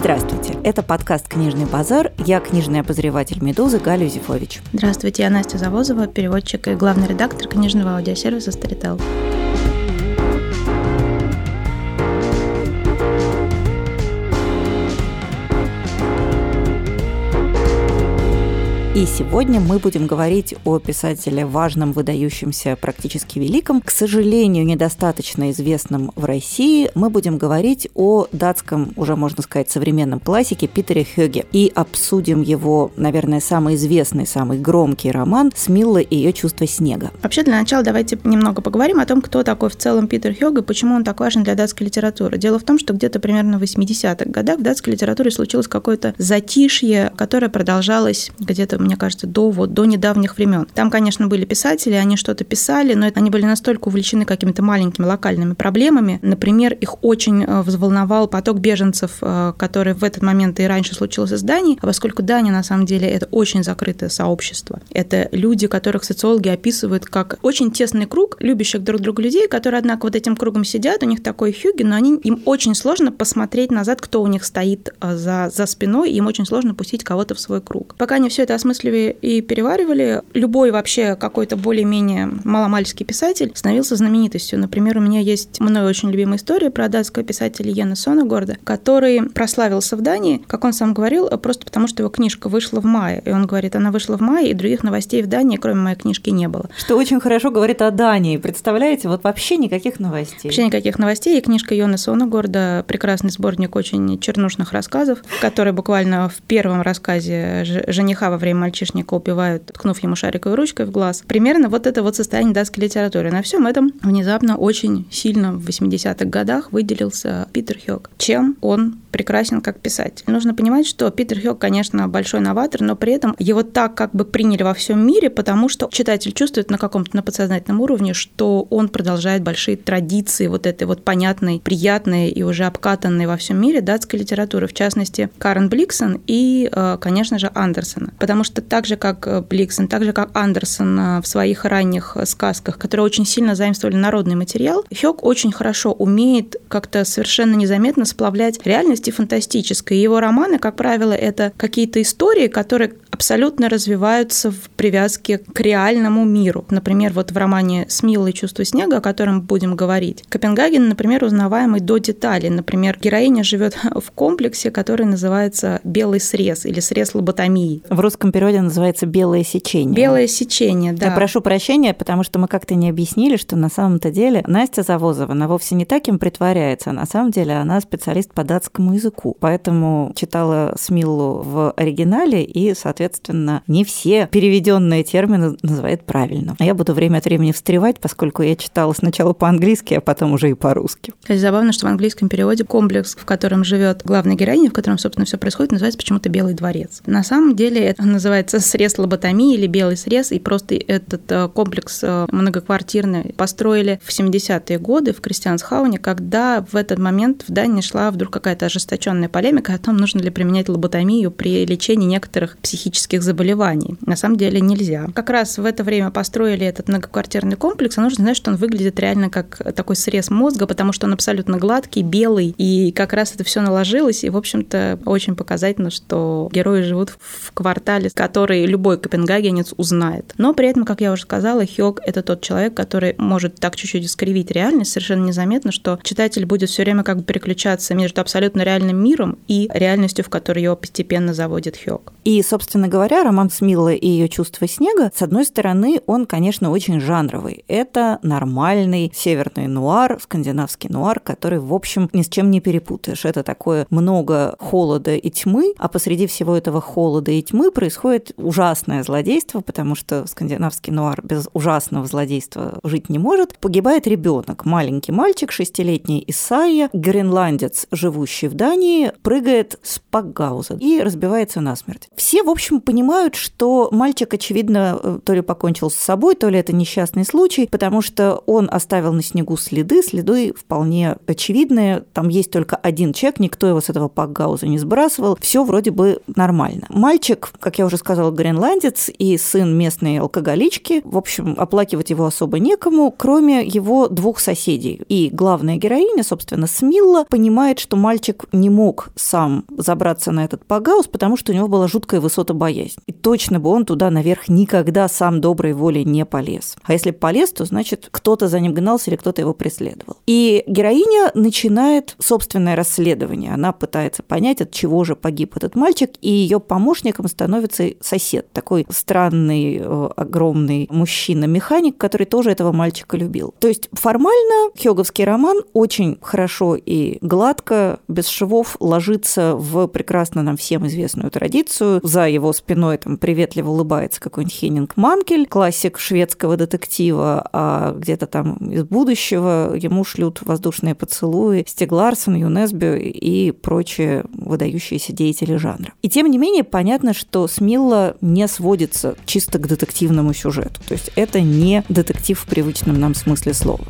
Здравствуйте, это подкаст «Книжный базар». Я книжный обозреватель «Медузы» Галя Юзефович. Здравствуйте, я Настя Завозова, переводчик и главный редактор книжного аудиосервиса «Старител». И сегодня мы будем говорить о писателе важном, выдающемся, практически великом, к сожалению, недостаточно известном в России. Мы будем говорить о датском, уже можно сказать, современном классике Питере Хёге. И обсудим его, наверное, самый известный, самый громкий роман «Смилла и ее чувство снега». Вообще, для начала давайте немного поговорим о том, кто такой в целом Питер Хёге, почему он так важен для датской литературы. Дело в том, что где-то примерно в 80-х годах в датской литературе случилось какое-то затишье, которое продолжалось где-то мне кажется, до, вот, до недавних времен. Там, конечно, были писатели, они что-то писали, но они были настолько увлечены какими-то маленькими локальными проблемами. Например, их очень э, взволновал поток беженцев, э, который в этот момент и раньше случился с Данией, а поскольку Дания, на самом деле, это очень закрытое сообщество. Это люди, которых социологи описывают как очень тесный круг любящих друг друга людей, которые, однако, вот этим кругом сидят, у них такой хюги, но они, им очень сложно посмотреть назад, кто у них стоит э, за, за спиной, им очень сложно пустить кого-то в свой круг. Пока они все это осмысливают, осмысливали и переваривали, любой вообще какой-то более-менее маломальский писатель становился знаменитостью. Например, у меня есть мной очень любимая история про датского писателя Йена Сонегорда, который прославился в Дании, как он сам говорил, просто потому, что его книжка вышла в мае. И он говорит, она вышла в мае, и других новостей в Дании, кроме моей книжки, не было. Что очень хорошо говорит о Дании. Представляете, вот вообще никаких новостей. Вообще никаких новостей. И книжка Йона Сонегорда, прекрасный сборник очень чернушных рассказов, который буквально в первом рассказе жениха во время мальчишника убивают, ткнув ему шариковой ручкой в глаз. Примерно вот это вот состояние датской литературы. На всем этом внезапно очень сильно в 80-х годах выделился Питер Хёк. Чем он прекрасен как писатель. Нужно понимать, что Питер Хёк, конечно, большой новатор, но при этом его так как бы приняли во всем мире, потому что читатель чувствует на каком-то на подсознательном уровне, что он продолжает большие традиции вот этой вот понятной, приятной и уже обкатанной во всем мире датской литературы, в частности, Карен Бликсон и, э, конечно же, Андерсона. Потому что так же, как э, Бликсон, так же, как Андерсон э, в своих ранних сказках, которые очень сильно заимствовали народный материал, Хёк очень хорошо умеет как-то совершенно незаметно сплавлять реальность и фантастическое. Его романы, как правило, это какие-то истории, которые абсолютно развиваются в привязке к реальному миру. Например, вот в романе «Смилый чувство снега», о котором будем говорить, Копенгаген, например, узнаваемый до деталей. Например, героиня живет в комплексе, который называется «белый срез» или срез лоботомии. В русском переводе называется «белое сечение». «Белое сечение», да. Я прошу прощения, потому что мы как-то не объяснили, что на самом-то деле Настя Завозова, она вовсе не таким притворяется, а на самом деле она специалист по датскому языку. Поэтому читала Смиллу в оригинале и, соответственно, не все переведенные термины называет правильно. А я буду время от времени встревать, поскольку я читала сначала по-английски, а потом уже и по-русски. Кстати, забавно, что в английском переводе комплекс, в котором живет главная героиня, в котором, собственно, все происходит, называется почему-то «Белый дворец». На самом деле это называется срез лоботомии или белый срез, и просто этот э, комплекс э, многоквартирный построили в 70-е годы в Кристиансхауне, когда в этот момент в Дании шла вдруг какая-то ожесточенная полемика о том, нужно ли применять лоботомию при лечении некоторых психических заболеваний. На самом деле нельзя. Как раз в это время построили этот многоквартирный комплекс, а нужно знать, что он выглядит реально как такой срез мозга, потому что он абсолютно гладкий, белый, и как раз это все наложилось, и, в общем-то, очень показательно, что герои живут в квартале, который любой копенгагенец узнает. Но при этом, как я уже сказала, Хёг — это тот человек, который может так чуть-чуть искривить реальность, совершенно незаметно, что читатель будет все время как бы переключаться между абсолютно реальным миром и реальностью, в которой его постепенно заводит Хёг. И, собственно говоря, роман Смилла и ее чувство снега, с одной стороны, он, конечно, очень жанровый. Это нормальный северный нуар, скандинавский нуар, который, в общем, ни с чем не перепутаешь. Это такое много холода и тьмы, а посреди всего этого холода и тьмы происходит ужасное злодейство, потому что скандинавский нуар без ужасного злодейства жить не может. Погибает ребенок, маленький мальчик, шестилетний Исайя, гренландец, живущий в Дании, прыгает с Пакгауза и разбивается насмерть. Все, в общем, общем, понимают, что мальчик, очевидно, э, то ли покончил с собой, то ли это несчастный случай, потому что он оставил на снегу следы, следы вполне очевидные. Там есть только один человек, никто его с этого пакгауза не сбрасывал. Все вроде бы нормально. Мальчик, как я уже сказала, гренландец и сын местной алкоголички. В общем, оплакивать его особо некому, кроме его двух соседей. И главная героиня, собственно, Смилла, понимает, что мальчик не мог сам забраться на этот пакгаус, потому что у него была жуткая высота боязнь. И точно бы он туда наверх никогда сам доброй волей не полез. А если полез, то значит кто-то за ним гнался или кто-то его преследовал. И героиня начинает собственное расследование. Она пытается понять, от чего же погиб этот мальчик, и ее помощником становится сосед, такой странный, э, огромный мужчина-механик, который тоже этого мальчика любил. То есть формально Хёговский роман очень хорошо и гладко, без швов ложится в прекрасно нам всем известную традицию. За его спиной там приветливо улыбается какой-нибудь Хеннинг Манкель, классик шведского детектива, а где-то там из будущего ему шлют воздушные поцелуи Стиг Ларсон, Юнесби и прочие выдающиеся деятели жанра. И тем не менее, понятно, что Смилла не сводится чисто к детективному сюжету. То есть это не детектив в привычном нам смысле слова.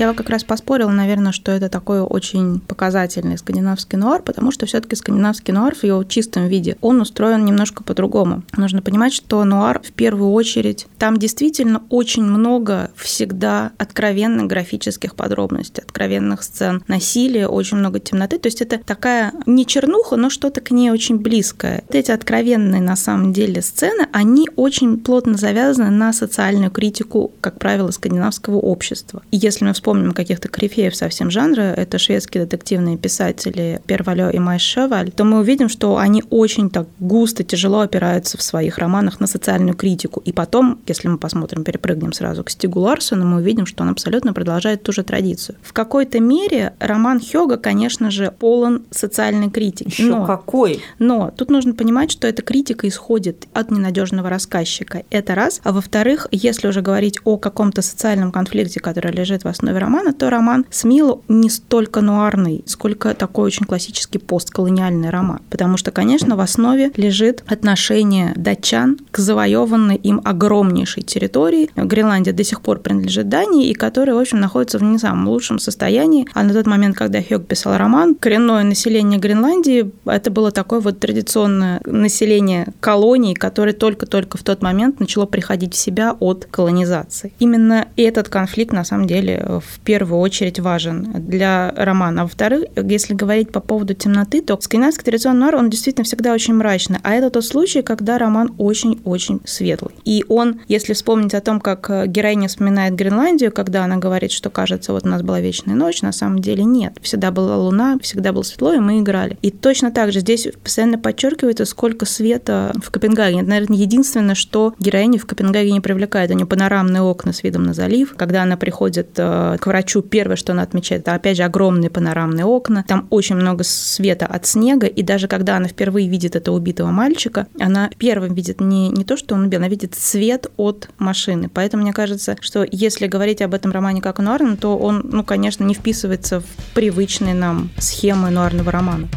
Я бы как раз поспорила, наверное, что это такой очень показательный скандинавский нуар, потому что все таки скандинавский нуар в его чистом виде, он устроен немножко по-другому. Нужно понимать, что нуар в первую очередь, там действительно очень много всегда откровенных графических подробностей, откровенных сцен насилия, очень много темноты. То есть это такая не чернуха, но что-то к ней очень близкое. Вот эти откровенные на самом деле сцены, они очень плотно завязаны на социальную критику, как правило, скандинавского общества. И если мы вспомним вспомним каких-то корифеев совсем жанра, это шведские детективные писатели Первалё и Майш Шеваль, то мы увидим, что они очень так густо, тяжело опираются в своих романах на социальную критику. И потом, если мы посмотрим, перепрыгнем сразу к Стигу Ларсону, мы увидим, что он абсолютно продолжает ту же традицию. В какой-то мере роман Хёга, конечно же, полон социальной критики. Еще но, какой? Но тут нужно понимать, что эта критика исходит от ненадежного рассказчика. Это раз. А во-вторых, если уже говорить о каком-то социальном конфликте, который лежит в основе романа, то роман Смилу не столько нуарный, сколько такой очень классический постколониальный роман. Потому что, конечно, в основе лежит отношение датчан к завоеванной им огромнейшей территории. Гренландия до сих пор принадлежит Дании, и которая, в общем, находится в не самом лучшем состоянии. А на тот момент, когда Хёг писал роман, коренное население Гренландии – это было такое вот традиционное население колоний, которое только-только в тот момент начало приходить в себя от колонизации. Именно этот конфликт, на самом деле, в первую очередь важен для романа. А во-вторых, если говорить по поводу темноты, то скандинавский традиционный нуар, он действительно всегда очень мрачный. А это тот случай, когда роман очень-очень светлый. И он, если вспомнить о том, как героиня вспоминает Гренландию, когда она говорит, что кажется, вот у нас была вечная ночь, на самом деле нет. Всегда была луна, всегда было светло, и мы играли. И точно так же здесь постоянно подчеркивается, сколько света в Копенгагене. Это, наверное, единственное, что героиню в Копенгагене привлекает. У нее панорамные окна с видом на залив. Когда она приходит э, к врачу первое, что она отмечает, это опять же огромные панорамные окна. Там очень много света от снега, и даже когда она впервые видит этого убитого мальчика, она первым видит не, не то, что он убил, она видит свет от машины. Поэтому мне кажется, что если говорить об этом романе как нуарном, то он, ну, конечно, не вписывается в привычные нам схемы нуарного романа.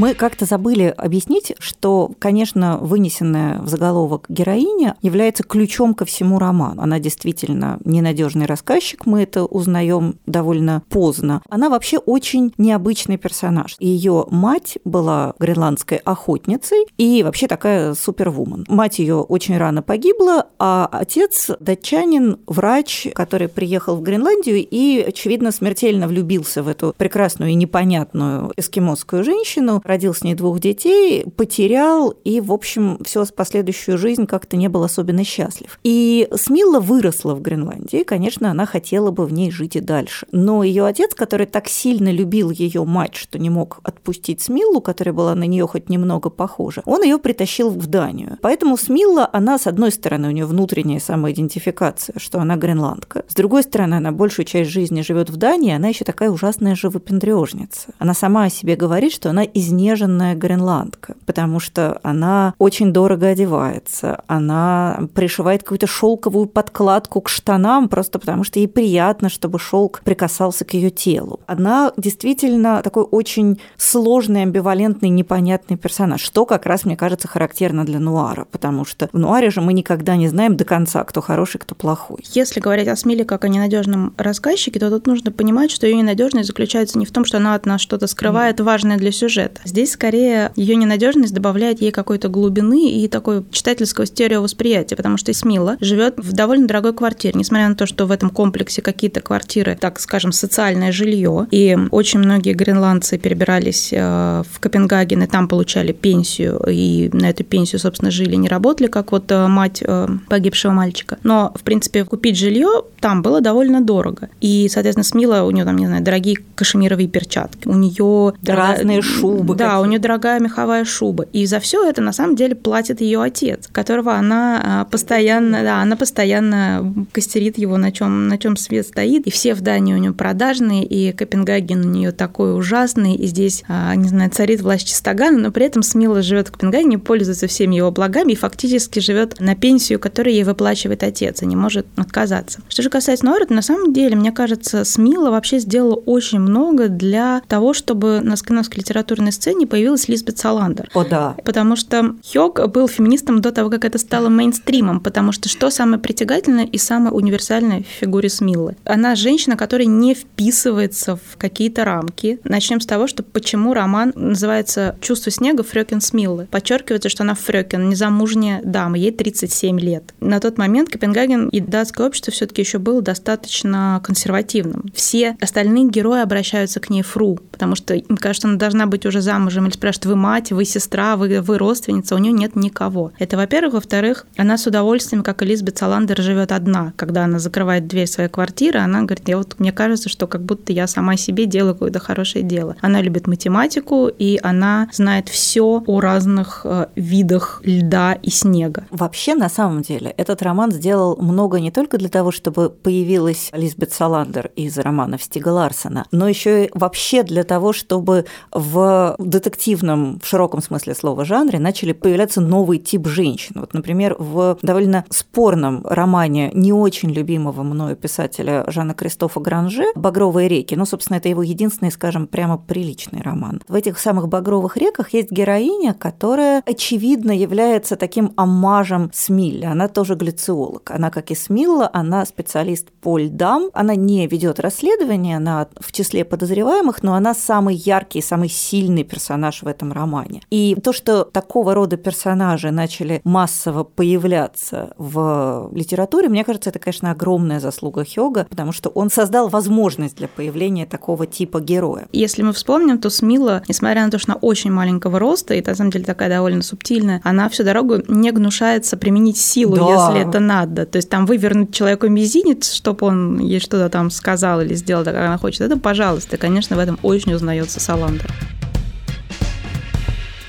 Мы как-то забыли объяснить, что, конечно, вынесенная в заголовок героиня является ключом ко всему роману. Она действительно ненадежный рассказчик, мы это узнаем довольно поздно. Она вообще очень необычный персонаж. Ее мать была гренландской охотницей и вообще такая супервумен. Мать ее очень рано погибла, а отец датчанин, врач, который приехал в Гренландию и, очевидно, смертельно влюбился в эту прекрасную и непонятную эскимосскую женщину, родил с ней двух детей, потерял и, в общем, всю последующую жизнь как-то не был особенно счастлив. И Смилла выросла в Гренландии, конечно, она хотела бы в ней жить и дальше. Но ее отец, который так сильно любил ее мать, что не мог отпустить Смиллу, которая была на нее хоть немного похожа, он ее притащил в Данию. Поэтому Смилла, она, с одной стороны, у нее внутренняя самоидентификация, что она гренландка. С другой стороны, она большую часть жизни живет в Дании, она еще такая ужасная живопендрежница. Она сама о себе говорит, что она из изнеженная гренландка, потому что она очень дорого одевается, она пришивает какую-то шелковую подкладку к штанам просто потому, что ей приятно, чтобы шелк прикасался к ее телу. Она действительно такой очень сложный, амбивалентный, непонятный персонаж, что как раз, мне кажется, характерно для нуара, потому что в нуаре же мы никогда не знаем до конца, кто хороший, кто плохой. Если говорить о Смиле как о ненадежном рассказчике, то тут нужно понимать, что ее ненадежность заключается не в том, что она от нас что-то скрывает важное для сюжета. Здесь скорее ее ненадежность добавляет ей какой-то глубины и такой читательского стереовосприятия, потому что Смила живет в довольно дорогой квартире, несмотря на то, что в этом комплексе какие-то квартиры, так скажем, социальное жилье, и очень многие гренландцы перебирались э, в Копенгаген и там получали пенсию, и на эту пенсию, собственно, жили, не работали, как вот э, мать э, погибшего мальчика. Но, в принципе, купить жилье там было довольно дорого. И, соответственно, Смила, у нее там, не знаю, дорогие кашемировые перчатки, у нее разные шубы. Да, какие. у нее дорогая меховая шуба. И за все это на самом деле платит ее отец, которого она постоянно, да, она постоянно костерит его, на чем, на чем свет стоит. И все в Дании у нее продажные, и Копенгаген у нее такой ужасный, и здесь, не знаю, царит власть чистогана, но при этом Смила живет в Копенгагене, пользуется всеми его благами и фактически живет на пенсию, которую ей выплачивает отец, и не может отказаться. Что же касается Норрета, на самом деле, мне кажется, Смила вообще сделала очень много для того, чтобы на скандинавской литературной сцене появилась Лизбет Саландер. О, да. Потому что Хёг был феминистом до того, как это стало мейнстримом, потому что что самое притягательное и самое универсальное в фигуре Смиллы? Она женщина, которая не вписывается в какие-то рамки. Начнем с того, что почему роман называется «Чувство снега» Фрёкин Смиллы. Подчеркивается, что она Фрёкин, незамужняя дама, ей 37 лет. На тот момент Копенгаген и датское общество все таки еще было достаточно консервативным. Все остальные герои обращаются к ней фру, потому что им кажется, она должна быть уже замужем или спрашивают, вы мать, вы сестра, вы, вы родственница, у нее нет никого. Это, во-первых. Во-вторых, она с удовольствием, как Элизабет Саландер, живет одна. Когда она закрывает дверь своей квартиры, она говорит, я вот, мне кажется, что как будто я сама себе делаю какое-то хорошее дело. Она любит математику, и она знает все о разных э, видах льда и снега. Вообще, на самом деле, этот роман сделал много не только для того, чтобы появилась Лизбет Саландер из романов Стига Ларсона, но еще и вообще для того, чтобы в детективном, в широком смысле слова жанре начали появляться новый тип женщин. Вот, например, в довольно спорном романе не очень любимого мною писателя Жана Кристофа Гранже «Багровые реки», ну, собственно, это его единственный, скажем, прямо приличный роман. В этих самых «Багровых реках» есть героиня, которая, очевидно, является таким омажем Смилле. Она тоже глициолог. Она, как и Смилла, она специалист по льдам. Она не ведет расследование, она в числе подозреваемых, но она самый яркий, самый сильный персонаж в этом романе. И то, что такого рода персонажи начали массово появляться в литературе, мне кажется, это, конечно, огромная заслуга Хёга, потому что он создал возможность для появления такого типа героя. Если мы вспомним, то Смила, несмотря на то, что она очень маленького роста, и на самом деле такая довольно субтильная, она всю дорогу не гнушается применить силу, да. если это надо. То есть там вывернуть человеку мизинец, чтобы он ей что-то там сказал или сделал так, как она хочет. Это, пожалуйста, конечно, в этом очень узнается Саландер.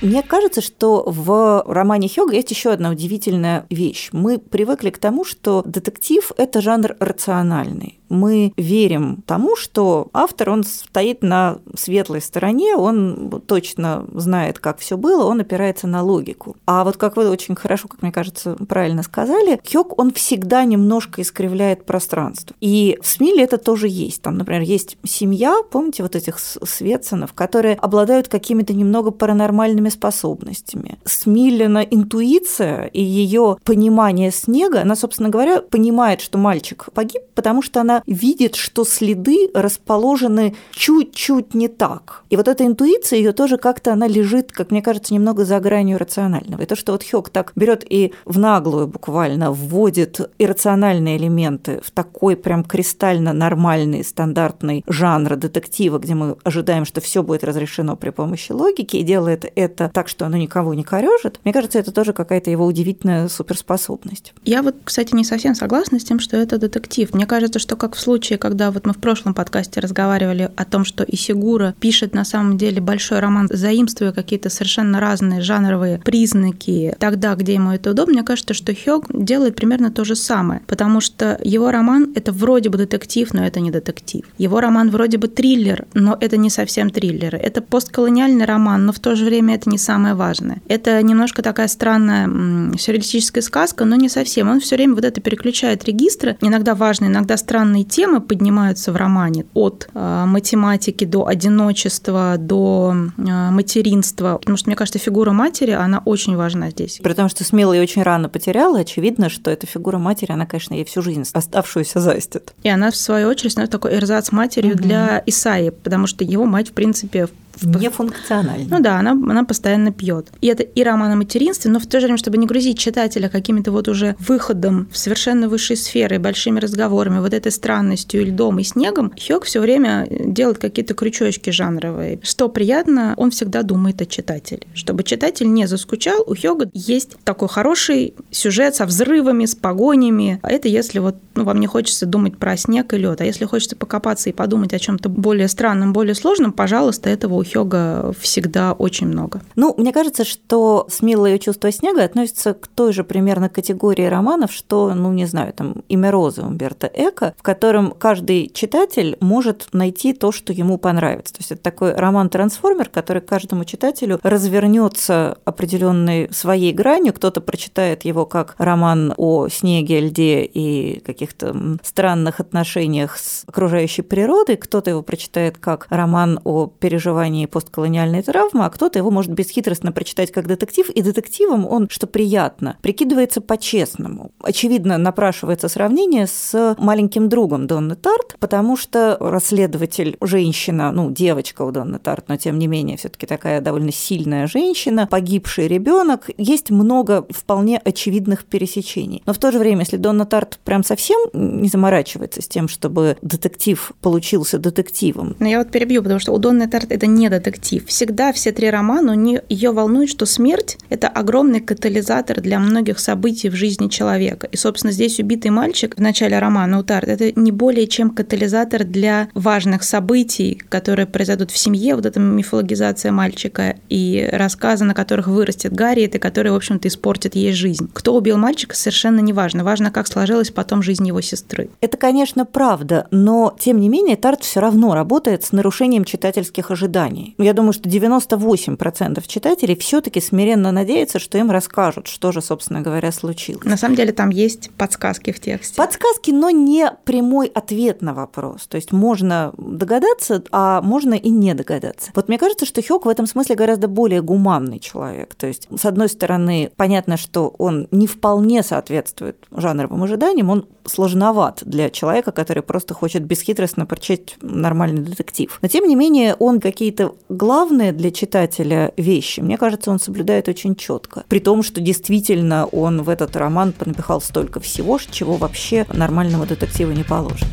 Мне кажется, что в романе Хёга есть еще одна удивительная вещь. Мы привыкли к тому, что детектив – это жанр рациональный мы верим тому, что автор, он стоит на светлой стороне, он точно знает, как все было, он опирается на логику. А вот как вы очень хорошо, как мне кажется, правильно сказали, Хёк, он всегда немножко искривляет пространство. И в Смиле это тоже есть. Там, например, есть семья, помните, вот этих Светсонов, которые обладают какими-то немного паранормальными способностями. Смилина интуиция и ее понимание снега, она, собственно говоря, понимает, что мальчик погиб, потому что она видит, что следы расположены чуть-чуть не так. И вот эта интуиция ее тоже как-то она лежит, как мне кажется, немного за гранью рационального. И то, что вот Хёк так берет и в наглую буквально вводит иррациональные элементы в такой прям кристально нормальный стандартный жанр детектива, где мы ожидаем, что все будет разрешено при помощи логики, и делает это так, что оно никого не корежит, мне кажется, это тоже какая-то его удивительная суперспособность. Я вот, кстати, не совсем согласна с тем, что это детектив. Мне кажется, что как как в случае, когда вот мы в прошлом подкасте разговаривали о том, что Исигура пишет на самом деле большой роман, заимствуя какие-то совершенно разные жанровые признаки тогда, где ему это удобно, мне кажется, что Хёг делает примерно то же самое, потому что его роман — это вроде бы детектив, но это не детектив. Его роман вроде бы триллер, но это не совсем триллер. Это постколониальный роман, но в то же время это не самое важное. Это немножко такая странная сюрреалистическая сказка, но не совсем. Он все время вот это переключает регистры. Иногда важные, иногда странные темы поднимаются в романе. От э, математики до одиночества, до э, материнства. Потому что, мне кажется, фигура матери, она очень важна здесь. При том, что смело ее очень рано потеряла, очевидно, что эта фигура матери, она, конечно, ей всю жизнь оставшуюся застит. И она, в свою очередь, становится такой эрзац матерью угу. для Исаи, потому что его мать, в принципе, Нефункционально. Ну да, она, она постоянно пьет. И это и роман о материнстве, но в то же время, чтобы не грузить читателя какими-то вот уже выходом в совершенно высшие сферы, большими разговорами, вот этой странностью, льдом и снегом, Хёк все время делает какие-то крючочки жанровые. Что приятно, он всегда думает о читателе. Чтобы читатель не заскучал, у Хёга есть такой хороший сюжет со взрывами, с погонями. А это если вот ну, вам не хочется думать про снег и лед, а если хочется покопаться и подумать о чем-то более странном, более сложном, пожалуйста, этого у Хёга всегда очень много. Ну, мне кажется, что «Смелое чувство снега» относится к той же примерно категории романов, что, ну, не знаю, там «Имя Розы» Умберто Эко, в котором каждый читатель может найти то, что ему понравится. То есть это такой роман-трансформер, который каждому читателю развернется определенной своей гранью. Кто-то прочитает его как роман о снеге, льде и каких-то странных отношениях с окружающей природой, кто-то его прочитает как роман о переживании переживании постколониальной травмы, а кто-то его может бесхитростно прочитать как детектив, и детективом он, что приятно, прикидывается по-честному. Очевидно, напрашивается сравнение с маленьким другом Донны Тарт, потому что расследователь женщина, ну, девочка у Донны Тарт, но тем не менее все таки такая довольно сильная женщина, погибший ребенок, есть много вполне очевидных пересечений. Но в то же время, если Донна Тарт прям совсем не заморачивается с тем, чтобы детектив получился детективом. Но я вот перебью, потому что у Донны Тарт это не детектив. Всегда все три романа, ее волнует, что смерть – это огромный катализатор для многих событий в жизни человека. И, собственно, здесь убитый мальчик в начале романа Утард – это не более чем катализатор для важных событий, которые произойдут в семье, вот эта мифологизация мальчика и рассказы, на которых вырастет Гарри, это которые, в общем-то, испортят ей жизнь. Кто убил мальчика, совершенно не важно. Важно, как сложилась потом жизнь его сестры. Это, конечно, правда, но, тем не менее, Тарт все равно работает с нарушением читательских ожиданий ожиданий. Я думаю, что 98% читателей все таки смиренно надеются, что им расскажут, что же, собственно говоря, случилось. На самом деле там есть подсказки в тексте. Подсказки, но не прямой ответ на вопрос. То есть можно догадаться, а можно и не догадаться. Вот мне кажется, что Хёк в этом смысле гораздо более гуманный человек. То есть, с одной стороны, понятно, что он не вполне соответствует жанровым ожиданиям, он сложноват для человека, который просто хочет бесхитростно прочесть нормальный детектив. Но, тем не менее, он какие-то какие-то главные для читателя вещи, мне кажется, он соблюдает очень четко. При том, что действительно он в этот роман понапихал столько всего, чего вообще нормальному детективу не положено.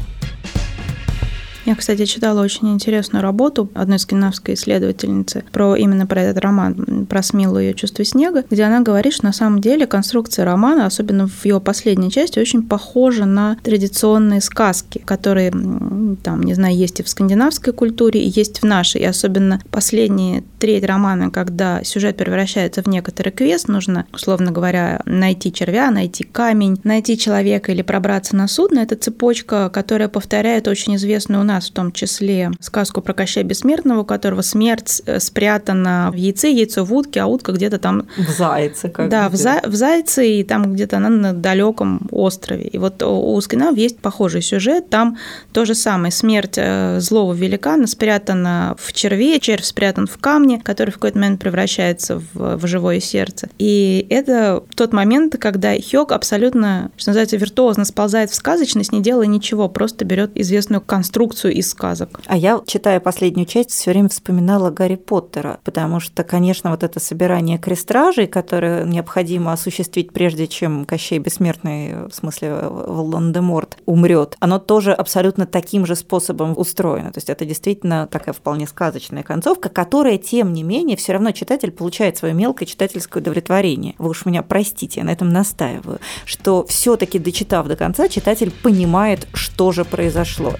Я, кстати, читала очень интересную работу одной скандинавской исследовательницы про именно про этот роман, про Смилу ее чувство снега, где она говорит, что на самом деле конструкция романа, особенно в ее последней части, очень похожа на традиционные сказки, которые, там, не знаю, есть и в скандинавской культуре, и есть в нашей. И особенно последние треть романа, когда сюжет превращается в некоторый квест, нужно, условно говоря, найти червя, найти камень, найти человека или пробраться на судно. Это цепочка, которая повторяет очень известную у нас нас в том числе сказку про Кощея Бессмертного, у которого смерть э, спрятана в яйце, яйцо в утке, а утка где-то там... В зайце. Как да, в, за... в зайце, и там где-то она на далеком острове. И вот у Скинав есть похожий сюжет. Там то же самое. Смерть э, злого великана спрятана в черве, червь спрятан в камне, который в какой-то момент превращается в, в живое сердце. И это тот момент, когда Хёк абсолютно, что называется, виртуозно сползает в сказочность, не делая ничего, просто берет известную конструкцию страницу из сказок. А я, читая последнюю часть, все время вспоминала Гарри Поттера, потому что, конечно, вот это собирание крестражей, которое необходимо осуществить прежде, чем Кощей Бессмертный, в смысле Волан-де-Морт, умрет, оно тоже абсолютно таким же способом устроено. То есть это действительно такая вполне сказочная концовка, которая, тем не менее, все равно читатель получает свое мелкое читательское удовлетворение. Вы уж меня простите, я на этом настаиваю, что все-таки дочитав до конца, читатель понимает, что же произошло.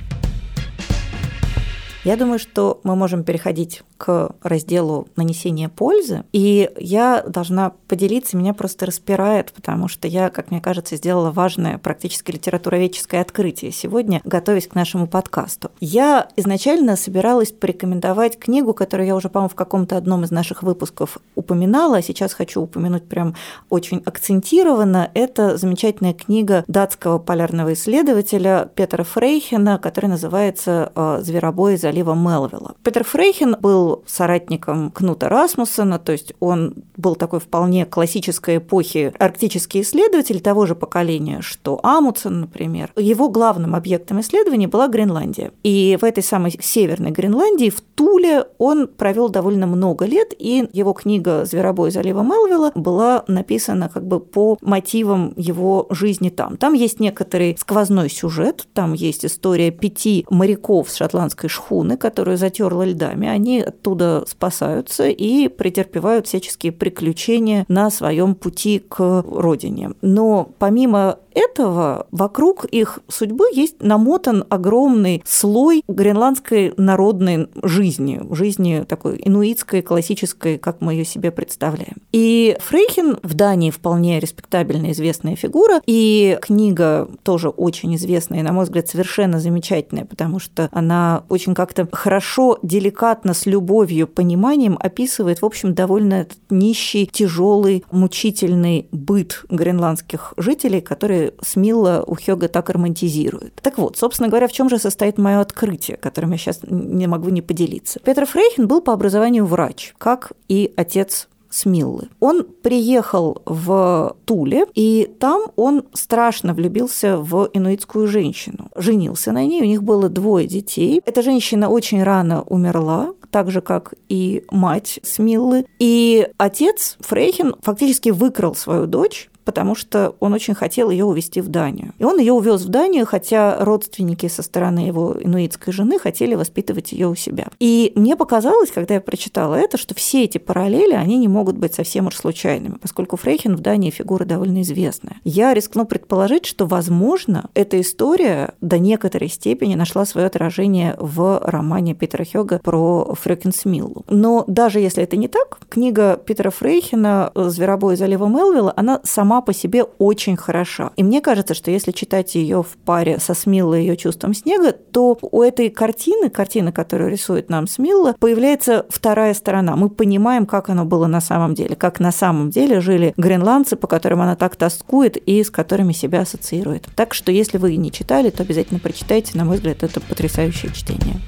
Я думаю, что мы можем переходить к разделу нанесения пользы. И я должна поделиться, меня просто распирает, потому что я, как мне кажется, сделала важное практически литературоведческое открытие сегодня, готовясь к нашему подкасту. Я изначально собиралась порекомендовать книгу, которую я уже, по-моему, в каком-то одном из наших выпусков упоминала, а сейчас хочу упомянуть прям очень акцентированно. Это замечательная книга датского полярного исследователя Петра Фрейхена, которая называется э, «Зверобой залива Мелвилла». Петр Фрейхен был соратником Кнута Расмуссена, то есть он был такой вполне классической эпохи арктический исследователь того же поколения, что Амутсен, например. Его главным объектом исследования была Гренландия. И в этой самой северной Гренландии, в Туле, он провел довольно много лет, и его книга «Зверобой залива Мелвилла» была написана как бы по мотивам его жизни там. Там есть некоторый сквозной сюжет, там есть история пяти моряков с шотландской шхуны, которую затерла льдами. Они оттуда спасаются и претерпевают всяческие приключения на своем пути к родине. Но помимо этого вокруг их судьбы есть намотан огромный слой гренландской народной жизни, жизни такой инуитской, классической, как мы ее себе представляем. И Фрейхин в Дании вполне респектабельная известная фигура, и книга тоже очень известная, и, на мой взгляд, совершенно замечательная, потому что она очень как-то хорошо, деликатно, с любовью, пониманием описывает, в общем, довольно нищий, тяжелый, мучительный быт гренландских жителей, которые Смилла у Хёга так романтизирует. Так вот, собственно говоря, в чем же состоит мое открытие, которым я сейчас не могу не поделиться. Петр Фрейхен был по образованию врач, как и отец Смиллы. Он приехал в Туле, и там он страшно влюбился в инуитскую женщину. Женился на ней, у них было двое детей. Эта женщина очень рано умерла, так же, как и мать Смиллы. И отец Фрейхен фактически выкрал свою дочь потому что он очень хотел ее увезти в Данию. И он ее увез в Данию, хотя родственники со стороны его инуитской жены хотели воспитывать ее у себя. И мне показалось, когда я прочитала это, что все эти параллели, они не могут быть совсем уж случайными, поскольку Фрейхен в Дании фигура довольно известная. Я рискну предположить, что, возможно, эта история до некоторой степени нашла свое отражение в романе Питера Хёга про Фрекенсмиллу. Но даже если это не так, книга Питера Фрейхена «Зверобой залива Мелвилла», она сама по себе очень хороша. И мне кажется, что если читать ее в паре со Смиллой ее чувством снега, то у этой картины, картины, которую рисует нам Смилла, появляется вторая сторона. Мы понимаем, как оно было на самом деле, как на самом деле жили гренландцы, по которым она так тоскует и с которыми себя ассоциирует. Так что, если вы не читали, то обязательно прочитайте. На мой взгляд, это потрясающее чтение.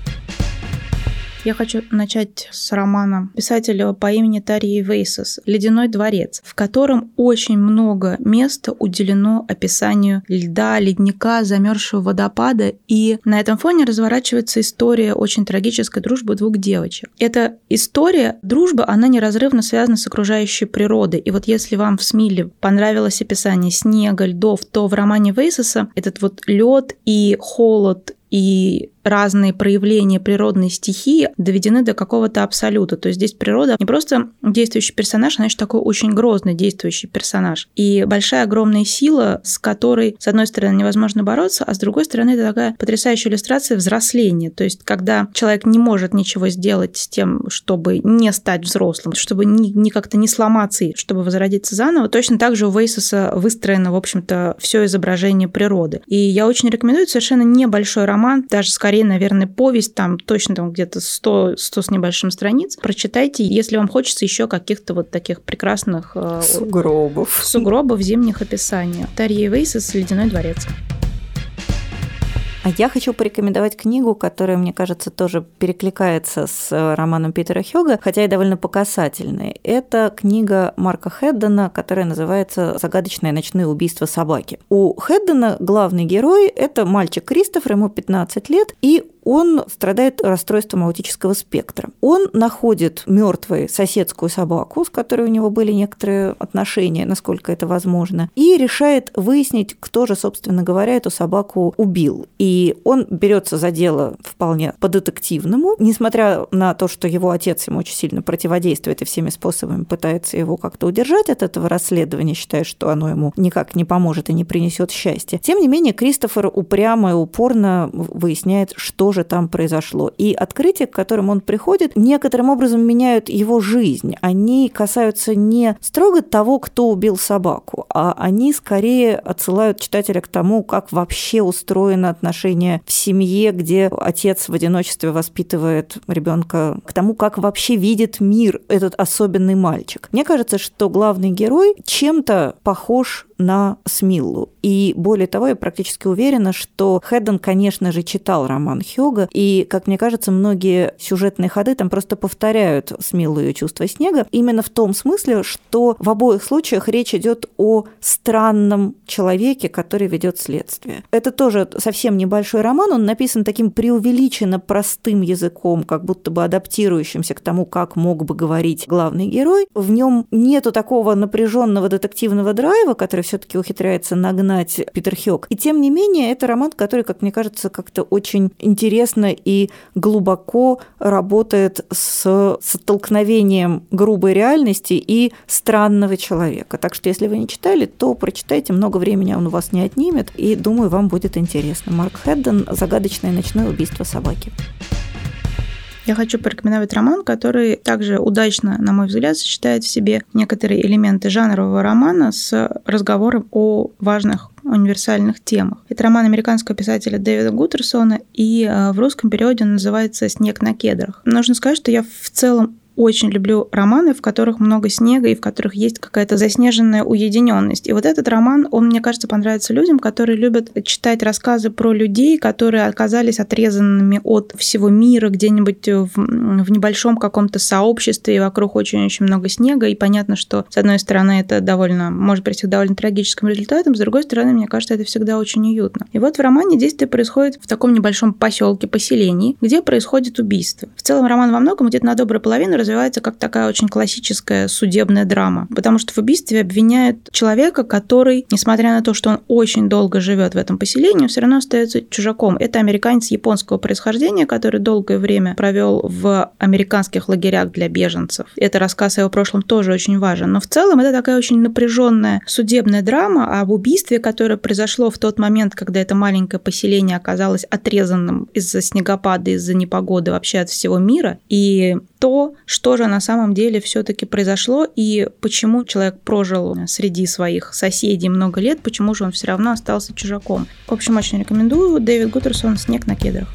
Я хочу начать с романа писателя по имени Тарии Вейсес «Ледяной дворец», в котором очень много места уделено описанию льда, ледника, замерзшего водопада, и на этом фоне разворачивается история очень трагической дружбы двух девочек. Эта история, дружба, она неразрывно связана с окружающей природой. И вот если вам в Смиле понравилось описание снега, льдов, то в романе Вейсеса этот вот лед и холод и разные проявления природной стихии доведены до какого-то абсолюта. То есть здесь природа не просто действующий персонаж, она еще такой очень грозный действующий персонаж. И большая огромная сила, с которой, с одной стороны, невозможно бороться, а с другой стороны, это такая потрясающая иллюстрация взросления. То есть когда человек не может ничего сделать с тем, чтобы не стать взрослым, чтобы ни, ни как-то не сломаться, чтобы возродиться заново, точно так же у Вейсуса выстроено, в общем-то, все изображение природы. И я очень рекомендую совершенно небольшой роман, даже скорее скорее, наверное, повесть, там точно там где-то 100, 100 с небольшим страниц. Прочитайте, если вам хочется еще каких-то вот таких прекрасных... Э, сугробов. Сугробов зимних описаний. Тарья Вейсес «Ледяной дворец». А я хочу порекомендовать книгу, которая, мне кажется, тоже перекликается с э, романом Питера Хёга, хотя и довольно показательной. Это книга Марка Хеддена, которая называется «Загадочные ночные убийства собаки». У Хеддена главный герой – это мальчик Кристофер, ему 15 лет, и он страдает расстройством аутического спектра. Он находит мертвой соседскую собаку, с которой у него были некоторые отношения, насколько это возможно, и решает выяснить, кто же, собственно говоря, эту собаку убил. И он берется за дело вполне по-детективному, несмотря на то, что его отец ему очень сильно противодействует и всеми способами пытается его как-то удержать от этого расследования, считая, что оно ему никак не поможет и не принесет счастья. Тем не менее, Кристофер упрямо и упорно выясняет, что же там произошло. И открытия, к которым он приходит, некоторым образом меняют его жизнь. Они касаются не строго того, кто убил собаку, а они скорее отсылают читателя к тому, как вообще устроено отношение в семье, где отец в одиночестве воспитывает ребенка, к тому, как вообще видит мир этот особенный мальчик. Мне кажется, что главный герой чем-то похож на Смиллу. И более того, я практически уверена, что Хэдден, конечно же, читал роман Хёга, и, как мне кажется, многие сюжетные ходы там просто повторяют Смиллу ее чувство снега, именно в том смысле, что в обоих случаях речь идет о странном человеке, который ведет следствие. Это тоже совсем небольшой роман, он написан таким преувеличенно простым языком, как будто бы адаптирующимся к тому, как мог бы говорить главный герой. В нем нету такого напряженного детективного драйва, который все-таки ухитряется нагнать Питер Хёк. И тем не менее, это роман, который, как мне кажется, как-то очень интересно и глубоко работает с столкновением грубой реальности и странного человека. Так что, если вы не читали, то прочитайте, много времени он у вас не отнимет, и думаю, вам будет интересно. Марк Хедден «Загадочное ночное убийство собаки». Я хочу порекомендовать роман, который также удачно, на мой взгляд, сочетает в себе некоторые элементы жанрового романа с разговором о важных универсальных темах. Это роман американского писателя Дэвида Гутерсона, и э, в русском переводе он называется «Снег на кедрах». Нужно сказать, что я в целом очень люблю романы, в которых много снега и в которых есть какая-то заснеженная уединенность. И вот этот роман, он, мне кажется, понравится людям, которые любят читать рассказы про людей, которые оказались отрезанными от всего мира где-нибудь в, в небольшом каком-то сообществе, и вокруг очень-очень много снега. И понятно, что, с одной стороны, это довольно, может прийти к довольно трагическим результатам, с другой стороны, мне кажется, это всегда очень уютно. И вот в романе действие происходит в таком небольшом поселке, поселении, где происходит убийство. В целом роман во многом где-то на добрую половину развивается как такая очень классическая судебная драма, потому что в убийстве обвиняют человека, который, несмотря на то, что он очень долго живет в этом поселении, все равно остается чужаком. Это американец японского происхождения, который долгое время провел в американских лагерях для беженцев. Это рассказ о его прошлом тоже очень важен. Но в целом это такая очень напряженная судебная драма об убийстве, которое произошло в тот момент, когда это маленькое поселение оказалось отрезанным из-за снегопада, из-за непогоды вообще от всего мира. И то, что же на самом деле все-таки произошло и почему человек прожил среди своих соседей много лет, почему же он все равно остался чужаком. В общем, очень рекомендую. Дэвид Гуттерсон «Снег на кедрах».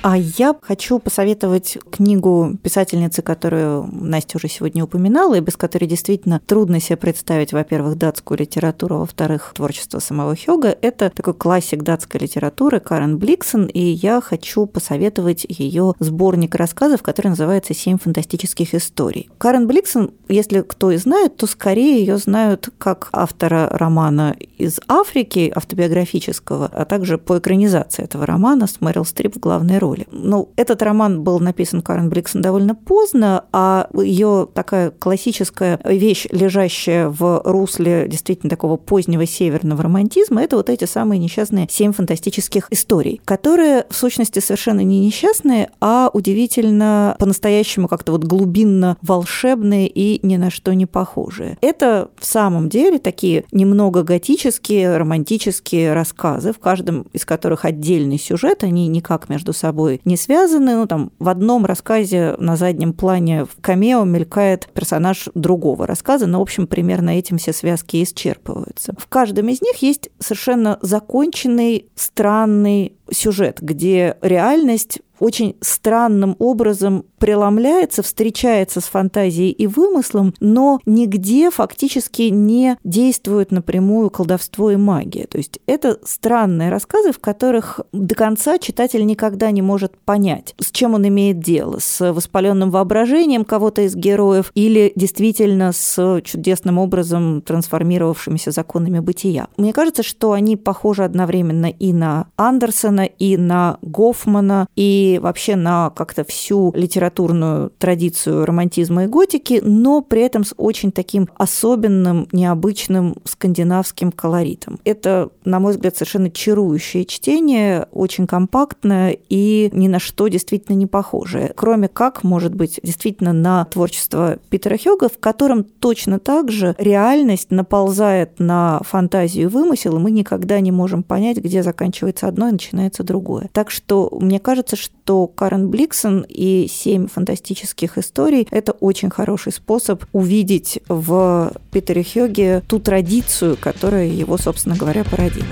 А я хочу посоветовать книгу писательницы, которую Настя уже сегодня упоминала, и без которой действительно трудно себе представить, во-первых, датскую литературу, а во-вторых, творчество самого Хёга. Это такой классик датской литературы Карен Бликсон, и я хочу посоветовать ее сборник рассказов, который называется «Семь фантастических историй». Карен Бликсон, если кто и знает, то скорее ее знают как автора романа из Африки, автобиографического, а также по экранизации этого романа с Мэрил Стрип в главной роли роли. Ну, этот роман был написан Карен Бликсон довольно поздно, а ее такая классическая вещь, лежащая в русле действительно такого позднего северного романтизма, это вот эти самые несчастные семь фантастических историй, которые в сущности совершенно не несчастные, а удивительно по-настоящему как-то вот глубинно волшебные и ни на что не похожие. Это в самом деле такие немного готические, романтические рассказы, в каждом из которых отдельный сюжет, они никак между собой собой не связаны. Ну, там в одном рассказе на заднем плане в камео мелькает персонаж другого рассказа, но, в общем, примерно этим все связки исчерпываются. В каждом из них есть совершенно законченный, странный сюжет, где реальность очень странным образом преломляется, встречается с фантазией и вымыслом, но нигде фактически не действует напрямую колдовство и магия. То есть это странные рассказы, в которых до конца читатель никогда не может понять, с чем он имеет дело, с воспаленным воображением кого-то из героев или действительно с чудесным образом трансформировавшимися законами бытия. Мне кажется, что они похожи одновременно и на Андерсона, и на Гофмана, и вообще на как-то всю литературную традицию романтизма и готики, но при этом с очень таким особенным, необычным скандинавским колоритом. Это, на мой взгляд, совершенно чарующее чтение, очень компактное и ни на что действительно не похожее. Кроме как, может быть, действительно на творчество Питера Хёга, в котором точно так же реальность наползает на фантазию и вымысел, и мы никогда не можем понять, где заканчивается одно и начинается другое. Так что мне кажется, что Карен Бликсон и семь фантастических историй – это очень хороший способ увидеть в Питере Хёге ту традицию, которая его, собственно говоря, породила.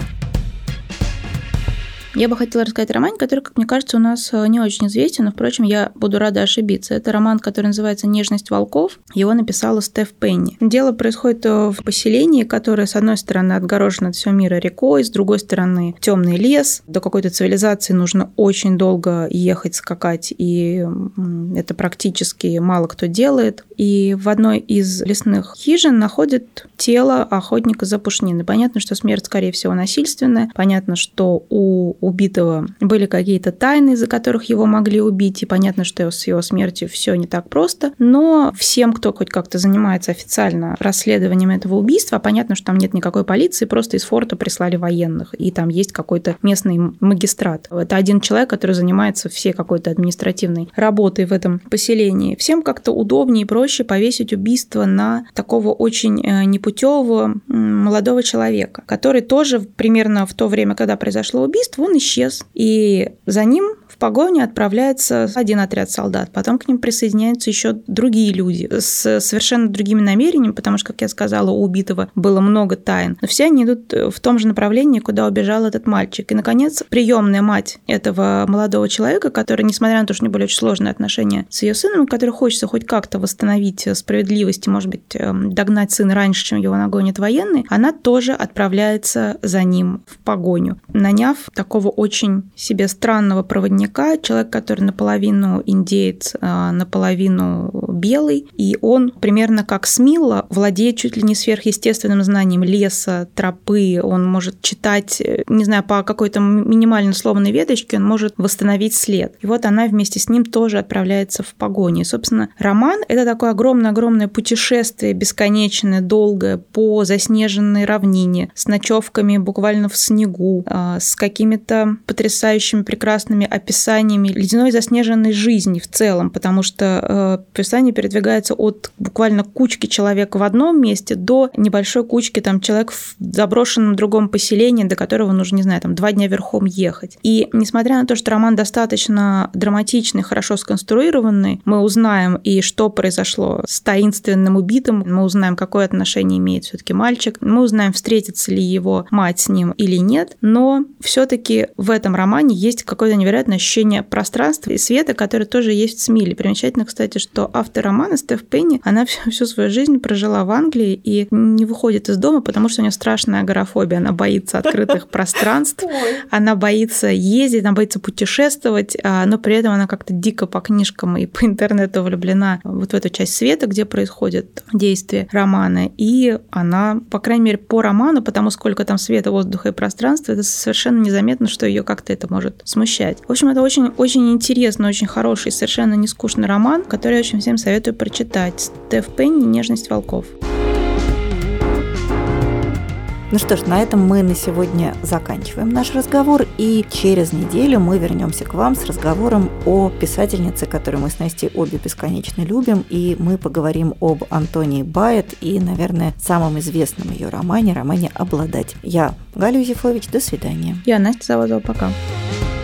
Я бы хотела рассказать роман, который, как мне кажется, у нас э, не очень известен, но, впрочем, я буду рада ошибиться. Это роман, который называется «Нежность волков». Его написала Стеф Пенни. Дело происходит э, в поселении, которое, с одной стороны, отгорожено от всего мира рекой, с другой стороны, темный лес. До какой-то цивилизации нужно очень долго ехать, скакать, и это практически мало кто делает. И в одной из лесных хижин находит тело охотника за пушниной. Понятно, что смерть, скорее всего, насильственная. Понятно, что у убитого были какие-то тайны, из-за которых его могли убить, и понятно, что с его смертью все не так просто, но всем, кто хоть как-то занимается официально расследованием этого убийства, понятно, что там нет никакой полиции, просто из форта прислали военных, и там есть какой-то местный магистрат. Это один человек, который занимается всей какой-то административной работой в этом поселении. Всем как-то удобнее и проще повесить убийство на такого очень э, непутевого молодого человека, который тоже примерно в то время, когда произошло убийство, он исчез. И за ним в погоню отправляется один отряд солдат, потом к ним присоединяются еще другие люди с совершенно другими намерениями, потому что, как я сказала, у убитого было много тайн. Но все они идут в том же направлении, куда убежал этот мальчик. И, наконец, приемная мать этого молодого человека, который, несмотря на то, что у нее были очень сложные отношения с ее сыном, который хочется хоть как-то восстановить справедливость и, может быть, эм, догнать сына раньше, чем его нагонят военные, она тоже отправляется за ним в погоню, наняв такого очень себе странного проводника наверняка человек, который наполовину индеец, а, наполовину белый, и он примерно как Смила владеет чуть ли не сверхъестественным знанием леса, тропы, он может читать, не знаю, по какой-то минимально сломанной веточке, он может восстановить след. И вот она вместе с ним тоже отправляется в погоню. И, собственно, роман — это такое огромное-огромное путешествие, бесконечное, долгое, по заснеженной равнине, с ночевками буквально в снегу, а, с какими-то потрясающими прекрасными описаниями описаниями ледяной заснеженной жизни в целом, потому что э, описание передвигается от буквально кучки человек в одном месте до небольшой кучки там человек в заброшенном другом поселении, до которого нужно, не знаю, там два дня верхом ехать. И несмотря на то, что роман достаточно драматичный, хорошо сконструированный, мы узнаем и что произошло с таинственным убитым, мы узнаем, какое отношение имеет все-таки мальчик, мы узнаем, встретится ли его мать с ним или нет, но все-таки в этом романе есть какое-то невероятное ощущение пространства и света, которое тоже есть в Смиле. Примечательно, кстати, что автор романа Стеф Пенни, она всю, всю свою жизнь прожила в Англии и не выходит из дома, потому что у нее страшная агорафобия. Она боится открытых пространств, она боится ездить, она боится путешествовать, а, но при этом она как-то дико по книжкам и по интернету влюблена вот в эту часть света, где происходит действие романа. И она, по крайней мере, по роману, потому сколько там света, воздуха и пространства, это совершенно незаметно, что ее как-то это может смущать. В общем, это очень-очень интересный, очень хороший, совершенно не скучный роман, который я очень всем советую прочитать. Стеф Пенни «Нежность волков». Ну что ж, на этом мы на сегодня заканчиваем наш разговор, и через неделю мы вернемся к вам с разговором о писательнице, которую мы с Настей обе бесконечно любим, и мы поговорим об Антонии Байет и, наверное, самом известном ее романе, романе «Обладать». Я Галя Юзефович, до свидания. Я Настя Заводова, пока. Пока.